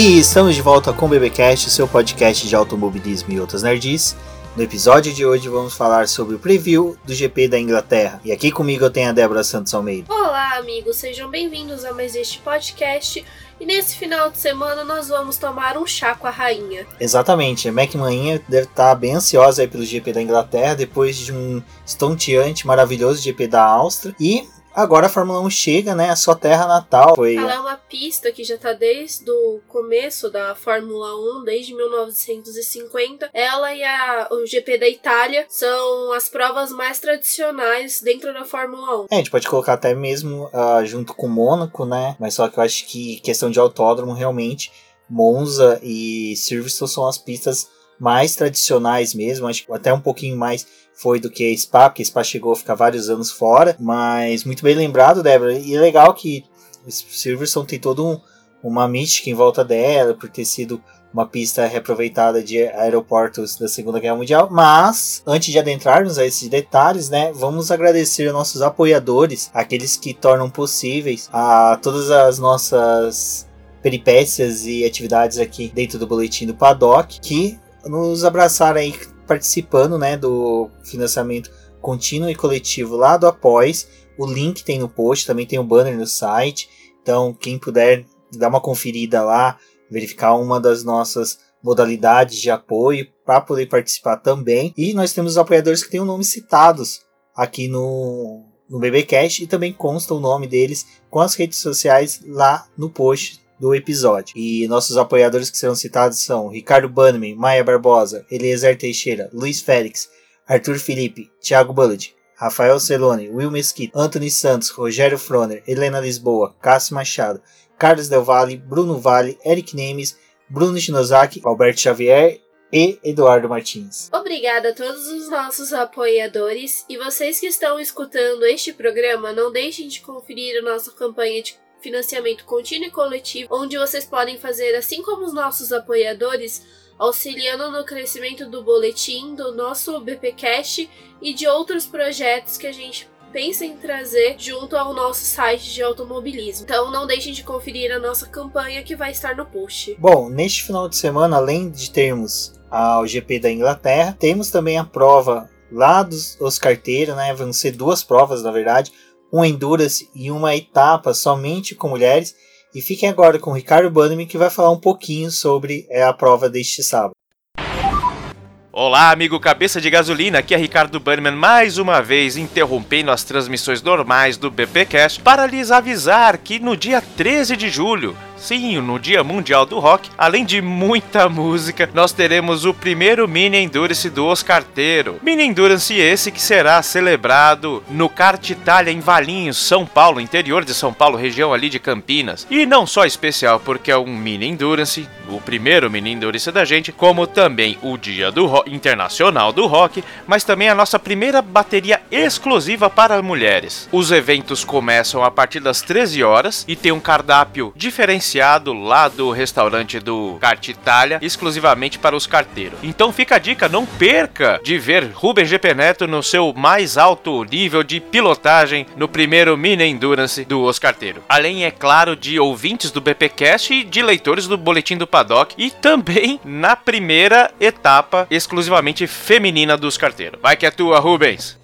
E estamos de volta com o BBcast, seu podcast de automobilismo e outras nerds. No episódio de hoje vamos falar sobre o preview do GP da Inglaterra. E aqui comigo eu tenho a Débora Santos Almeida. Olá, amigos, sejam bem-vindos a mais este podcast. E nesse final de semana nós vamos tomar um chá com a rainha. Exatamente, a Mac Maninha deve estar bem ansiosa aí pelo GP da Inglaterra depois de um estonteante, maravilhoso GP da Áustria. E Agora a Fórmula 1 chega, né, à sua terra natal. Foi... Ela é uma pista que já está desde o começo da Fórmula 1, desde 1950. Ela e a, o GP da Itália são as provas mais tradicionais dentro da Fórmula 1. É, a gente pode colocar até mesmo uh, junto com Mônaco, né? Mas só que eu acho que questão de autódromo, realmente, Monza e Silverstone são as pistas mais tradicionais mesmo, acho que até um pouquinho mais foi do que Spa, porque Spa chegou a ficar vários anos fora, mas muito bem lembrado, Débora, e é legal que Silverstone tem todo um, uma mística em volta dela, por ter sido uma pista reaproveitada de aeroportos da Segunda Guerra Mundial, mas antes de adentrarmos a esses detalhes, né, vamos agradecer aos nossos apoiadores, aqueles que tornam possíveis a todas as nossas peripécias e atividades aqui dentro do boletim do Paddock, que nos abraçaram aí participando né, do financiamento contínuo e coletivo lá do Após. O link tem no post, também tem o um banner no site. Então, quem puder dar uma conferida lá, verificar uma das nossas modalidades de apoio para poder participar também. E nós temos os apoiadores que têm o nome citados aqui no, no BBcast e também consta o nome deles com as redes sociais lá no post do episódio. E nossos apoiadores que serão citados são Ricardo Bannerman, Maia Barbosa, Eliezer Teixeira, Luiz Félix, Arthur Felipe, Thiago Bullet, Rafael Celone, Will Mesquita, Anthony Santos, Rogério Froner, Helena Lisboa, Cássio Machado, Carlos Del Valle, Bruno Vale, Eric Nemes, Bruno Shinozaki, Alberto Xavier e Eduardo Martins. Obrigada a todos os nossos apoiadores e vocês que estão escutando este programa, não deixem de conferir a nossa campanha de financiamento contínuo e coletivo, onde vocês podem fazer, assim como os nossos apoiadores, auxiliando no crescimento do boletim, do nosso BPcast e de outros projetos que a gente pensa em trazer junto ao nosso site de automobilismo. Então não deixem de conferir a nossa campanha que vai estar no post. Bom, neste final de semana, além de termos o GP da Inglaterra, temos também a prova lá dos Oscarteiro, né? Vão ser duas provas, na verdade um Endurance e uma etapa somente com mulheres. E fiquem agora com o Ricardo Bannerman que vai falar um pouquinho sobre é, a prova deste sábado. Olá, amigo cabeça de gasolina, aqui é Ricardo Bannerman mais uma vez interrompendo as transmissões normais do BPcast para lhes avisar que no dia 13 de julho Sim, no Dia Mundial do Rock, além de muita música, nós teremos o primeiro Mini Endurance do Oscarteiro. Mini Endurance esse que será celebrado no Kart Itália em Valinhos, São Paulo, interior de São Paulo, região ali de Campinas. E não só especial porque é um Mini Endurance, o primeiro Mini Endurance da gente, como também o Dia do Internacional do Rock, mas também a nossa primeira bateria exclusiva para mulheres. Os eventos começam a partir das 13 horas e tem um cardápio diferenciado diferenciado lá do restaurante do Kart Itália, exclusivamente para os carteiros. Então fica a dica, não perca de ver Rubens GP Neto no seu mais alto nível de pilotagem no primeiro Mini Endurance do Oscarteiro. Além, é claro, de ouvintes do BPcast e de leitores do Boletim do Paddock e também na primeira etapa exclusivamente feminina dos carteiros. Vai que é tua, Rubens!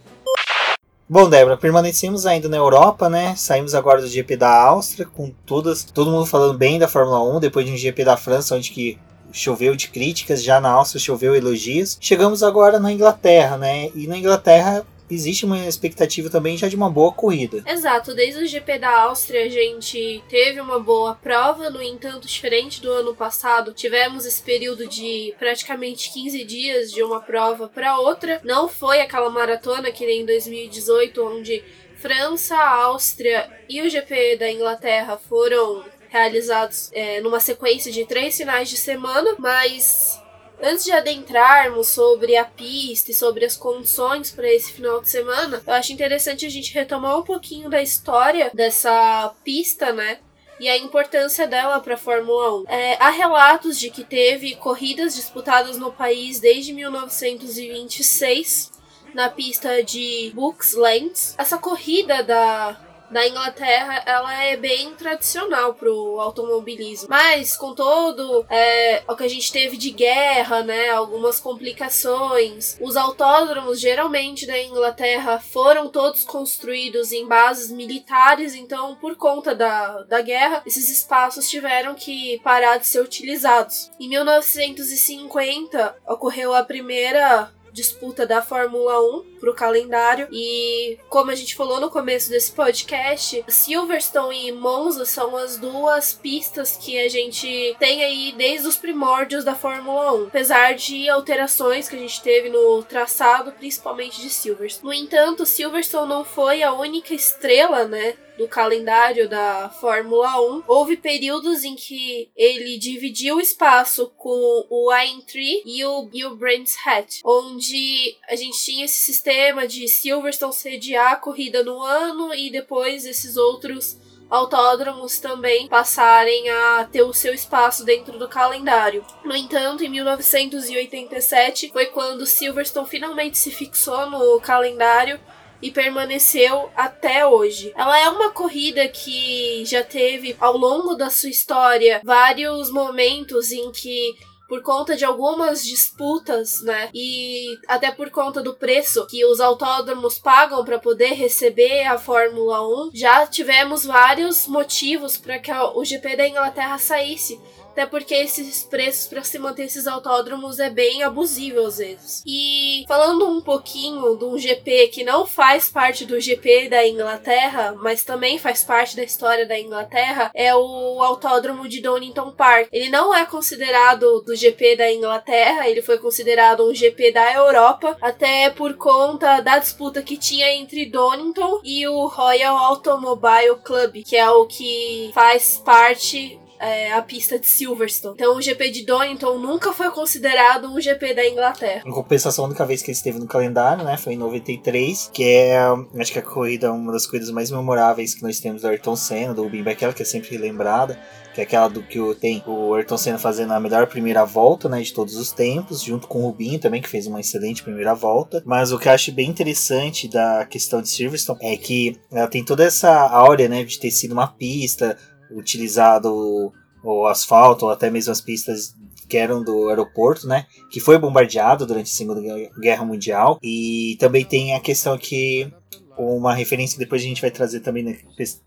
Bom, Débora, permanecemos ainda na Europa, né? Saímos agora do GP da Áustria, com todas, todo mundo falando bem da Fórmula 1, depois de um GP da França, onde que choveu de críticas, já na Áustria choveu elogios. Chegamos agora na Inglaterra, né? E na Inglaterra existe uma expectativa também já de uma boa corrida. Exato, desde o GP da Áustria a gente teve uma boa prova, no entanto, diferente do ano passado, tivemos esse período de praticamente 15 dias de uma prova para outra. Não foi aquela maratona que nem em 2018, onde França, Áustria e o GP da Inglaterra foram realizados é, numa sequência de três finais de semana, mas Antes de adentrarmos sobre a pista e sobre as condições para esse final de semana, eu acho interessante a gente retomar um pouquinho da história dessa pista, né? e a importância dela para a Fórmula 1. É, há relatos de que teve corridas disputadas no país desde 1926 na pista de Buxlands. Essa corrida da da Inglaterra, ela é bem tradicional pro automobilismo. Mas com todo é, o que a gente teve de guerra, né, algumas complicações, os autódromos geralmente da Inglaterra foram todos construídos em bases militares, então por conta da, da guerra, esses espaços tiveram que parar de ser utilizados. Em 1950 ocorreu a primeira disputa da Fórmula 1 pro calendário. E como a gente falou no começo desse podcast, Silverstone e Monza são as duas pistas que a gente tem aí desde os primórdios da Fórmula 1. Apesar de alterações que a gente teve no traçado, principalmente de Silverstone. No entanto, Silverstone não foi a única estrela, né? do calendário da Fórmula 1, houve períodos em que ele dividiu o espaço com o Aintree e o, e o Brands Hatch, onde a gente tinha esse sistema de Silverstone sediar a corrida no ano e depois esses outros autódromos também passarem a ter o seu espaço dentro do calendário. No entanto, em 1987 foi quando Silverstone finalmente se fixou no calendário e permaneceu até hoje. Ela é uma corrida que já teve ao longo da sua história vários momentos em que por conta de algumas disputas, né? E até por conta do preço que os autódromos pagam para poder receber a Fórmula 1, já tivemos vários motivos para que o GP da Inglaterra saísse até porque esses preços para se manter esses autódromos é bem abusivo às vezes. E falando um pouquinho de um GP que não faz parte do GP da Inglaterra, mas também faz parte da história da Inglaterra, é o Autódromo de Donington Park. Ele não é considerado do GP da Inglaterra, ele foi considerado um GP da Europa, até por conta da disputa que tinha entre Donington e o Royal Automobile Club, que é o que faz parte é, a pista de Silverstone. Então o GP de Donington nunca foi considerado um GP da Inglaterra. Em compensação, a única vez que ele esteve no calendário, né, foi em 93, que é, acho que a corrida, uma das corridas mais memoráveis que nós temos do Ayrton Senna, do Rubin Barrichello, que é sempre lembrada que é aquela do que tem o Ayrton Senna fazendo a melhor primeira volta, né, de todos os tempos, junto com o Rubinho também, que fez uma excelente primeira volta. Mas o que eu acho bem interessante da questão de Silverstone é que ela tem toda essa áurea, né, de ter sido uma pista utilizado o asfalto ou até mesmo as pistas que eram do aeroporto, né, que foi bombardeado durante a Segunda Guerra Mundial e também tem a questão que uma referência que depois a gente vai trazer também na,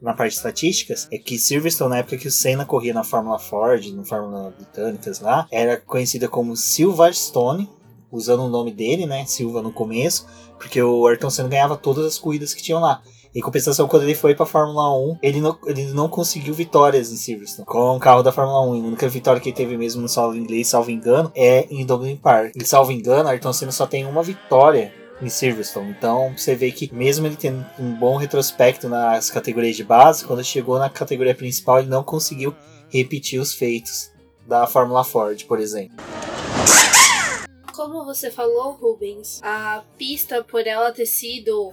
na, parte de estatísticas é que Silverstone, na época que o Senna corria na Fórmula Ford, na Fórmula Britânicas lá, era conhecida como Silverstone, usando o nome dele, né, Silva no começo, porque o Ayrton Senna ganhava todas as corridas que tinham lá. Em compensação, quando ele foi pra Fórmula 1, ele não, ele não conseguiu vitórias em Silverstone com o carro da Fórmula 1. A única vitória que ele teve mesmo no solo inglês, salvo engano, é em Dublin Park. E salvo engano, Ayrton Senna só tem uma vitória em Silverstone. Então você vê que mesmo ele tendo um bom retrospecto nas categorias de base, quando chegou na categoria principal ele não conseguiu repetir os feitos da Fórmula Ford, por exemplo como você falou, Rubens, a pista, por ela ter sido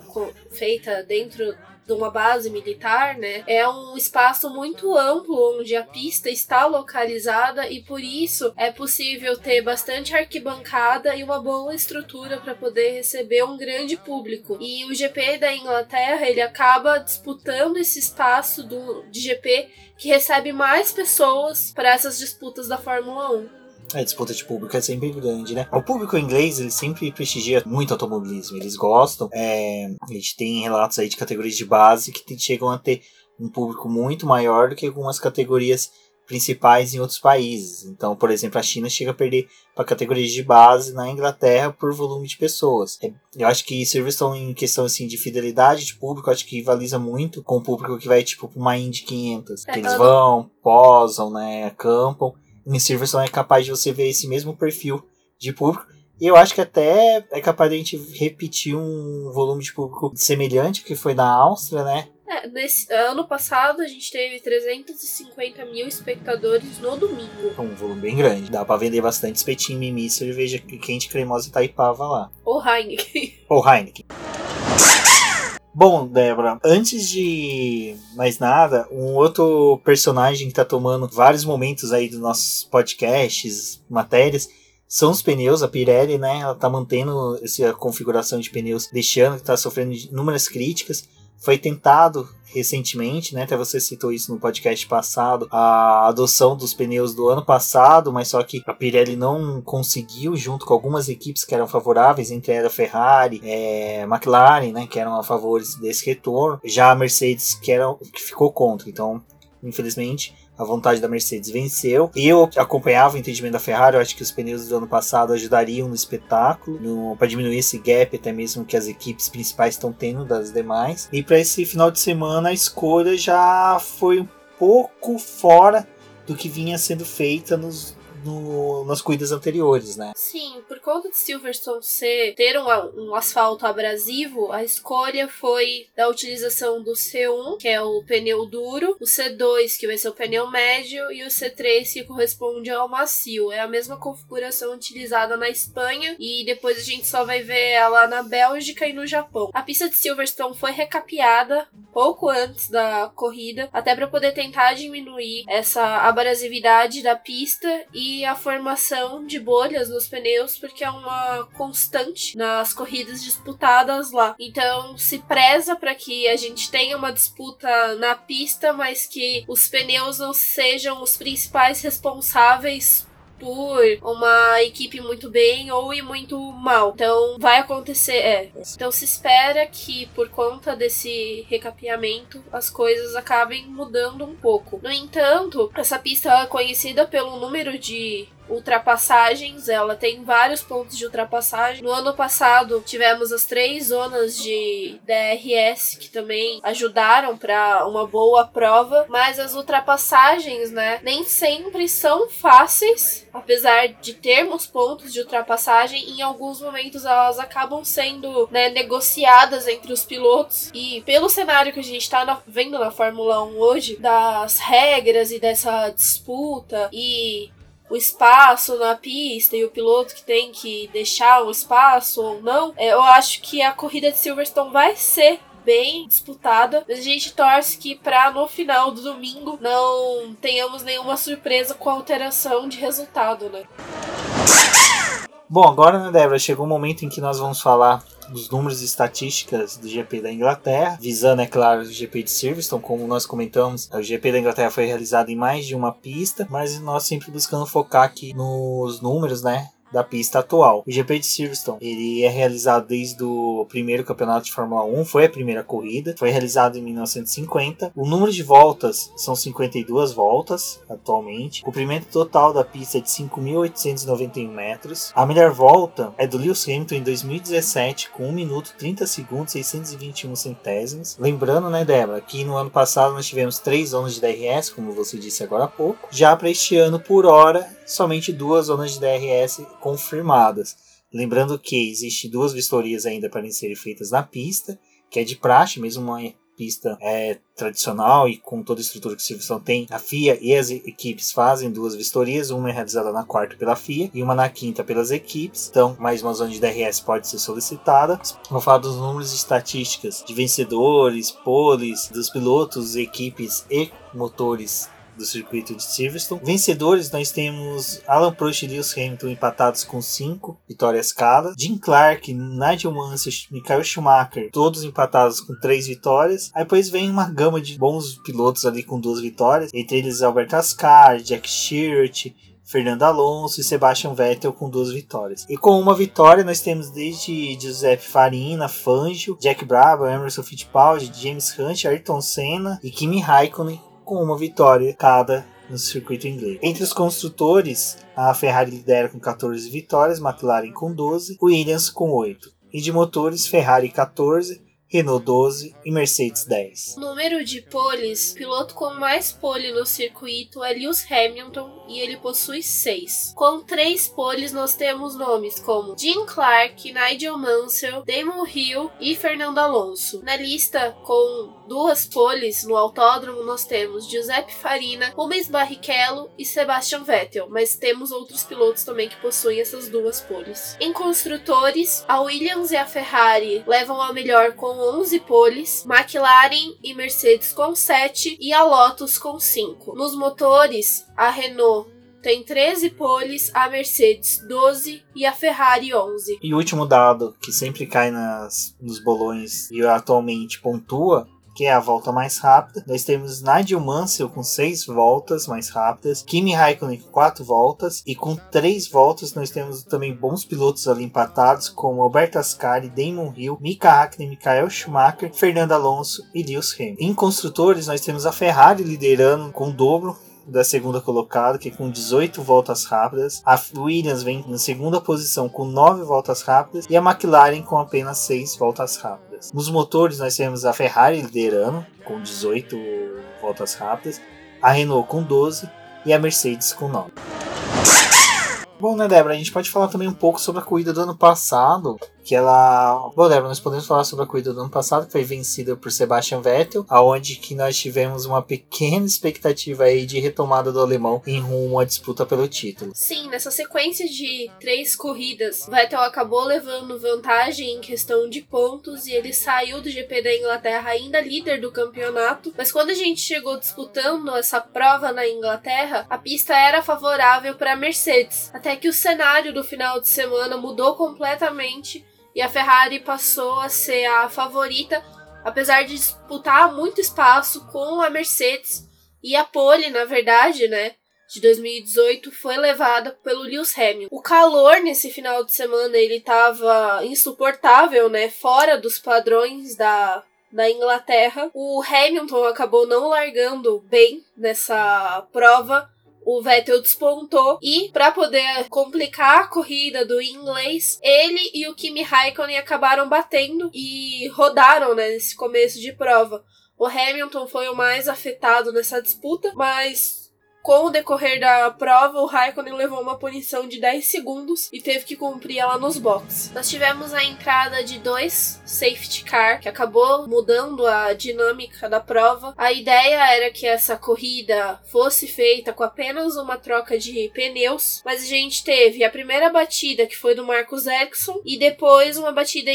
feita dentro de uma base militar, né? É um espaço muito amplo onde a pista está localizada e por isso é possível ter bastante arquibancada e uma boa estrutura para poder receber um grande público. E o GP da Inglaterra, ele acaba disputando esse espaço do de GP que recebe mais pessoas para essas disputas da Fórmula 1. A disputa de público é sempre grande, né? O público inglês, ele sempre prestigia muito automobilismo. Eles gostam. É, a gente tem relatos aí de categorias de base que chegam a ter um público muito maior do que algumas categorias principais em outros países. Então, por exemplo, a China chega a perder para categorias de base na Inglaterra por volume de pessoas. É, eu acho que Silverstone, em questão assim, de fidelidade de público, acho que rivaliza muito com o público que vai tipo para uma Indy 500. Que eles vão, posam, né, acampam em Silverstone é capaz de você ver esse mesmo perfil de público. E eu acho que até é capaz de a gente repetir um volume de público semelhante que foi na Áustria, né? É, nesse ano passado a gente teve 350 mil espectadores no domingo. Um volume bem grande. Dá pra vender bastante espetinho, mimi, cerveja quente, cremosa e taipava lá. Ou Heineken. Ou Heineken. Bom, Débora, antes de mais nada, um outro personagem que tá tomando vários momentos aí dos nossos podcasts, matérias, são os pneus, a Pirelli, né? Ela tá mantendo essa configuração de pneus, deixando que tá sofrendo inúmeras críticas. Foi tentado recentemente, né? Até você citou isso no podcast passado, a adoção dos pneus do ano passado, mas só que a Pirelli não conseguiu, junto com algumas equipes que eram favoráveis, entre ela Ferrari, é, McLaren, né? Que eram a favor desse retorno. Já a Mercedes que, era, que ficou contra. Então, infelizmente, a vontade da Mercedes venceu. Eu acompanhava o entendimento da Ferrari, eu acho que os pneus do ano passado ajudariam no espetáculo, para diminuir esse gap até mesmo que as equipes principais estão tendo das demais. E para esse final de semana a escolha já foi um pouco fora do que vinha sendo feita nos no, nas corridas anteriores, né? Sim, por conta de Silverstone ser ter um, um asfalto abrasivo, a escolha foi da utilização do C1, que é o pneu duro, o C2, que vai ser o pneu médio, e o C3, que corresponde ao macio. É a mesma configuração utilizada na Espanha e depois a gente só vai ver ela na Bélgica e no Japão. A pista de Silverstone foi recapeada pouco antes da corrida, até para poder tentar diminuir essa abrasividade da pista e a formação de bolhas nos pneus, porque é uma constante nas corridas disputadas lá. Então se preza para que a gente tenha uma disputa na pista, mas que os pneus não sejam os principais responsáveis por uma equipe muito bem ou ir muito mal. Então vai acontecer, é. Então se espera que por conta desse recapeamento as coisas acabem mudando um pouco. No entanto, essa pista é conhecida pelo número de ultrapassagens, ela tem vários pontos de ultrapassagem. No ano passado tivemos as três zonas de DRS que também ajudaram para uma boa prova, mas as ultrapassagens, né, nem sempre são fáceis, apesar de termos pontos de ultrapassagem, em alguns momentos elas acabam sendo né, negociadas entre os pilotos e pelo cenário que a gente está vendo na Fórmula 1 hoje, das regras e dessa disputa e o espaço na pista e o piloto que tem que deixar o espaço ou não, é, eu acho que a corrida de Silverstone vai ser bem disputada. Mas a gente torce que para no final do domingo não tenhamos nenhuma surpresa com alteração de resultado, né? Bom, agora, né, Débora, chegou o momento em que nós vamos falar dos números e estatísticas do GP da Inglaterra, visando, é claro, o GP de Silverstone, como nós comentamos, o GP da Inglaterra foi realizado em mais de uma pista, mas nós sempre buscando focar aqui nos números, né? Da pista atual. O GP de Silverstone ele é realizado desde o primeiro campeonato de Fórmula 1, foi a primeira corrida, foi realizado em 1950. O número de voltas são 52 voltas atualmente. O comprimento total da pista é de 5.891 metros. A melhor volta é do Lewis Hamilton em 2017 com 1 minuto 30 segundos 621 centésimos. Lembrando, né, Débora, que no ano passado nós tivemos três zonas de DRS, como você disse agora há pouco. Já para este ano, por hora, somente duas zonas de DRS confirmadas. Lembrando que existe duas vistorias ainda para serem feitas na pista, que é de praxe, mesmo uma pista é, tradicional e com toda a estrutura que o Silverstone tem, a FIA e as equipes fazem duas vistorias, uma é realizada na quarta pela FIA e uma na quinta pelas equipes. Então, mais uma zona de DRS pode ser solicitada. Vou falar dos números e estatísticas de vencedores, poles, dos pilotos, equipes e motores do circuito de Silverstone. Vencedores, nós temos Alan Prost e Lewis Hamilton empatados com 5 vitórias cada. Jim Clark, Nigel Mansell, Michael Schumacher, todos empatados com 3 vitórias. Aí depois vem uma gama de bons pilotos ali com duas vitórias, entre eles Albert Ascar, Jack Stewart, Fernando Alonso e Sebastian Vettel com duas vitórias. E com uma vitória nós temos desde Giuseppe Farina, Fangio, Jack Brabham, Emerson Fittipaldi, James Hunt, Ayrton Senna e Kimi Raikkonen com uma vitória cada no circuito inglês. Entre os construtores, a Ferrari lidera com 14 vitórias, McLaren com 12, Williams com 8. E de motores, Ferrari 14, Renault 12 e Mercedes 10. Número de poles, piloto com mais pole no circuito é Lewis Hamilton e ele possui 6. Com 3 poles nós temos nomes como Jim Clark, Nigel Mansell, Damon Hill e Fernando Alonso. Na lista com duas poles no autódromo nós temos Giuseppe Farina, Rubens Barrichello e Sebastian Vettel, mas temos outros pilotos também que possuem essas duas poles. Em construtores, a Williams e a Ferrari levam a melhor com 11 poles, McLaren e Mercedes com 7 e a Lotus com 5. Nos motores, a Renault tem 13 poles, a Mercedes 12 e a Ferrari 11. E o último dado que sempre cai nas, nos bolões e atualmente pontua que é a volta mais rápida. Nós temos Nigel Mansell com 6 voltas mais rápidas, Kimi Raikkonen com 4 voltas, e com 3 voltas nós temos também bons pilotos ali empatados, como Alberto Ascari, Damon Hill, Mika Hakkinen, Michael Schumacher, Fernando Alonso e Lewis Hamilton. Em construtores, nós temos a Ferrari liderando com o dobro da segunda colocada, que é com 18 voltas rápidas. A Williams vem na segunda posição com 9 voltas rápidas e a McLaren com apenas 6 voltas rápidas. Nos motores nós temos a Ferrari liderando com 18 voltas rápidas, a Renault com 12 e a Mercedes com 9. Bom, né, Débora? A gente pode falar também um pouco sobre a corrida do ano passado, que ela. Bom, Débora, nós podemos falar sobre a corrida do ano passado, que foi vencida por Sebastian Vettel, aonde que nós tivemos uma pequena expectativa aí de retomada do alemão em rumo à disputa pelo título. Sim, nessa sequência de três corridas, Vettel acabou levando vantagem em questão de pontos e ele saiu do GP da Inglaterra ainda líder do campeonato. Mas quando a gente chegou disputando essa prova na Inglaterra, a pista era favorável para a Mercedes, até que o cenário do final de semana mudou completamente e a Ferrari passou a ser a favorita, apesar de disputar muito espaço com a Mercedes. E a pole, na verdade, né, de 2018 foi levada pelo Lewis Hamilton. O calor nesse final de semana ele estava insuportável, né, fora dos padrões da da Inglaterra. O Hamilton acabou não largando bem nessa prova o Vettel despontou e para poder complicar a corrida do inglês, ele e o Kimi Raikkonen acabaram batendo e rodaram né, nesse começo de prova. O Hamilton foi o mais afetado nessa disputa, mas com o decorrer da prova, o Raikkonen levou uma punição de 10 segundos e teve que cumprir ela nos boxes. Nós tivemos a entrada de dois safety car, que acabou mudando a dinâmica da prova. A ideia era que essa corrida fosse feita com apenas uma troca de pneus, mas a gente teve a primeira batida, que foi do Marcos Ericsson, e depois uma batida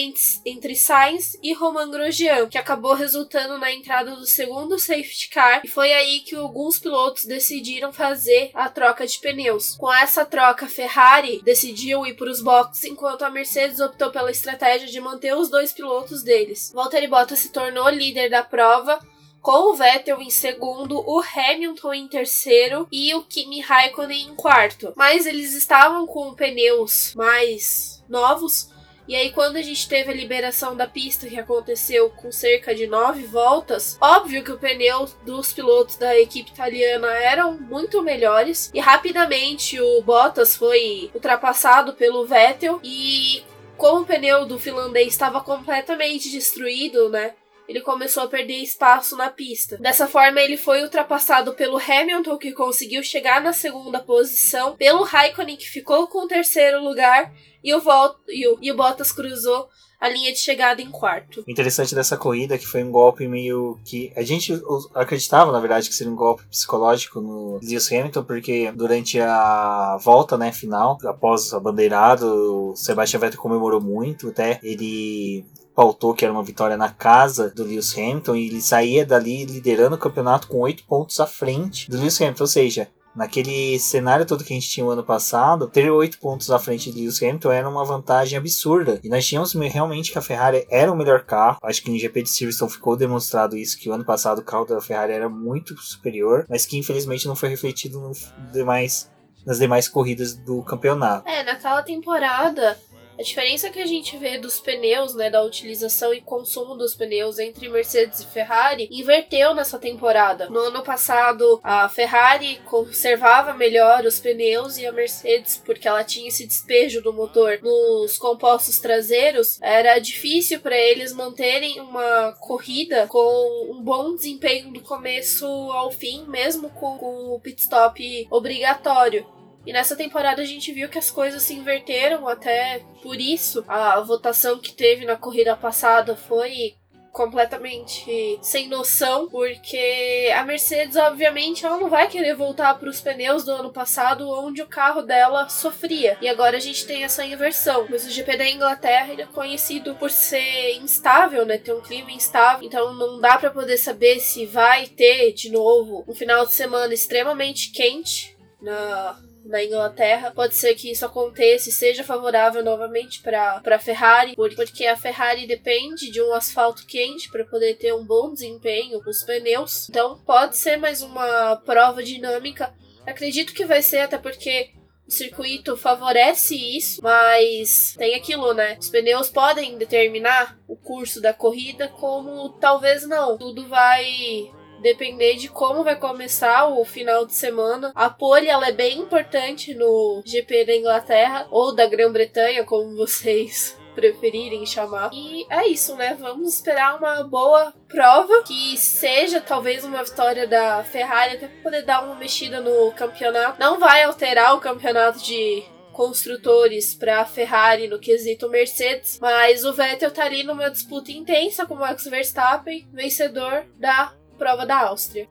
entre Sainz e Roman Grosjean, que acabou resultando na entrada do segundo safety car, e foi aí que alguns pilotos decidiram decidiram fazer a troca de pneus. Com essa troca, a Ferrari decidiu ir para os boxes, enquanto a Mercedes optou pela estratégia de manter os dois pilotos deles. Valtteri Bottas se tornou líder da prova, com o Vettel em segundo, o Hamilton em terceiro e o Kimi Raikkonen em quarto. Mas eles estavam com pneus mais novos, e aí, quando a gente teve a liberação da pista, que aconteceu com cerca de nove voltas, óbvio que o pneu dos pilotos da equipe italiana eram muito melhores. E rapidamente o Bottas foi ultrapassado pelo Vettel. E como o pneu do finlandês estava completamente destruído, né? Ele começou a perder espaço na pista. Dessa forma, ele foi ultrapassado pelo Hamilton, que conseguiu chegar na segunda posição, pelo Raikkonen, que ficou com o terceiro lugar, e o, e o, e o Bottas cruzou a linha de chegada em quarto. Interessante dessa corrida que foi um golpe meio que a gente acreditava na verdade que seria um golpe psicológico no Lewis Hamilton porque durante a volta né final após a bandeirada o Sebastian Vettel comemorou muito até ele pautou que era uma vitória na casa do Lewis Hamilton e ele saía dali liderando o campeonato com oito pontos à frente do Lewis Hamilton, ou seja, naquele cenário todo que a gente tinha o ano passado, ter oito pontos à frente de Lewis Hamilton era uma vantagem absurda. E nós tínhamos realmente que a Ferrari era o melhor carro. Acho que no GP de Silverstone ficou demonstrado isso, que o ano passado o carro da Ferrari era muito superior, mas que infelizmente não foi refletido no demais, nas demais corridas do campeonato. É, naquela temporada a diferença que a gente vê dos pneus, né, da utilização e consumo dos pneus entre Mercedes e Ferrari, inverteu nessa temporada. No ano passado, a Ferrari conservava melhor os pneus e a Mercedes, porque ela tinha esse despejo do motor nos compostos traseiros, era difícil para eles manterem uma corrida com um bom desempenho do começo ao fim, mesmo com, o pit stop obrigatório. E nessa temporada a gente viu que as coisas se inverteram, até por isso a votação que teve na corrida passada foi completamente sem noção, porque a Mercedes, obviamente, ela não vai querer voltar para os pneus do ano passado, onde o carro dela sofria. E agora a gente tem essa inversão. Mas o GP da Inglaterra ele é conhecido por ser instável, né? Ter um clima instável, então não dá para poder saber se vai ter de novo um final de semana extremamente quente na na Inglaterra. Pode ser que isso aconteça e seja favorável novamente para a Ferrari, porque a Ferrari depende de um asfalto quente para poder ter um bom desempenho com os pneus. Então pode ser mais uma prova dinâmica. Acredito que vai ser, até porque o circuito favorece isso, mas tem aquilo, né? Os pneus podem determinar o curso da corrida, como talvez não. Tudo vai depender de como vai começar o final de semana. A pole ela é bem importante no GP da Inglaterra ou da Grã-Bretanha, como vocês preferirem chamar. E é isso, né? Vamos esperar uma boa prova, que seja talvez uma vitória da Ferrari, até poder dar uma mexida no campeonato. Não vai alterar o campeonato de construtores para a Ferrari no quesito Mercedes, mas o Vettel tá ali numa disputa intensa com o Max Verstappen, vencedor da prova da Áustria.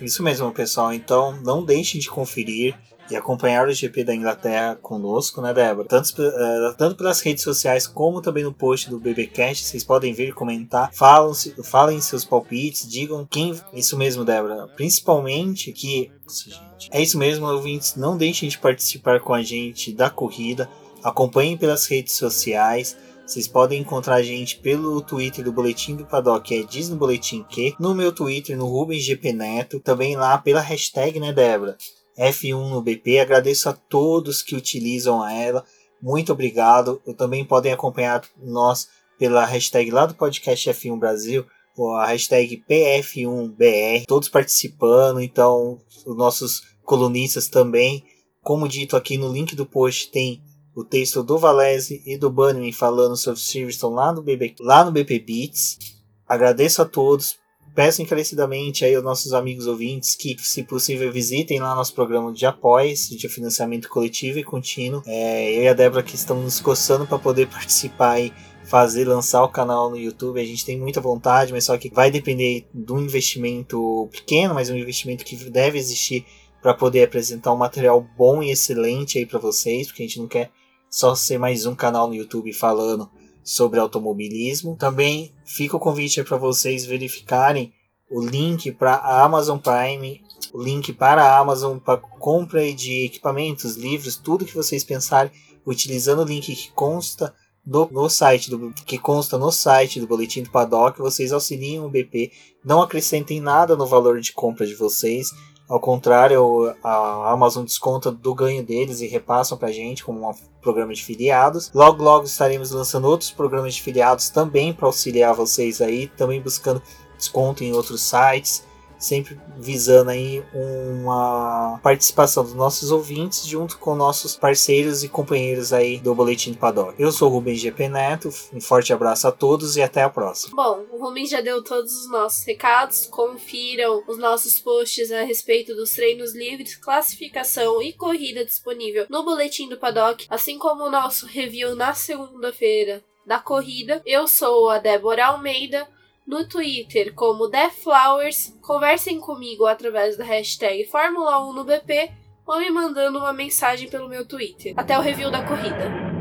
Isso mesmo, pessoal. Então não deixem de conferir e acompanhar o GP da Inglaterra conosco, né, Débora? Tanto, uh, tanto pelas redes sociais como também no post do BBcast, vocês podem vir comentar, falam, falem seus palpites, digam quem. Isso mesmo, Débora. Principalmente que. Nossa, gente. É isso mesmo, ouvintes. Não deixem de participar com a gente da corrida. Acompanhem pelas redes sociais. Vocês podem encontrar a gente pelo Twitter do Boletim do Paddock, que é Diz no Boletim que, no meu Twitter, no Rubens Neto, também lá pela hashtag, né, Débora? F1 no BP. Agradeço a todos que utilizam ela. Muito obrigado. Eu também podem acompanhar nós pela hashtag lá do podcast F1 Brasil, ou a hashtag PF1BR, todos participando, então os nossos colunistas também. Como dito aqui no link do post tem o texto do Valese e do Bunnyman falando sobre Silverstone lá no BP, lá no BP Beats. Agradeço a todos Peço encarecidamente aí aos nossos amigos ouvintes que, se possível, visitem lá nosso programa de apoios, de financiamento coletivo e contínuo. É, eu e a Débora que estamos nos coçando para poder participar e fazer, lançar o canal no YouTube. A gente tem muita vontade, mas só que vai depender de um investimento pequeno, mas um investimento que deve existir para poder apresentar um material bom e excelente aí para vocês, porque a gente não quer só ser mais um canal no YouTube falando sobre automobilismo. Também fica o convite para vocês verificarem o link para a Amazon Prime, o link para a Amazon para compra de equipamentos, livros, tudo que vocês pensarem, utilizando o link que consta no, no site do que consta no site do boletim do Paddock, vocês auxiliam o BP, não acrescentem nada no valor de compra de vocês ao contrário, a Amazon desconta do ganho deles e repassam pra gente como um programa de filiados. Logo, logo estaremos lançando outros programas de filiados também para auxiliar vocês aí, também buscando desconto em outros sites sempre visando aí uma participação dos nossos ouvintes junto com nossos parceiros e companheiros aí do Boletim do Paddock. Eu sou o Rubens GP Neto, um forte abraço a todos e até a próxima. Bom, o Rubens já deu todos os nossos recados, confiram os nossos posts a respeito dos treinos livres, classificação e corrida disponível no Boletim do Paddock, assim como o nosso review na segunda-feira da corrida. Eu sou a Débora Almeida, no Twitter como TheFlowers, conversem comigo através da hashtag Fórmula 1 no BP ou me mandando uma mensagem pelo meu Twitter. Até o review da corrida.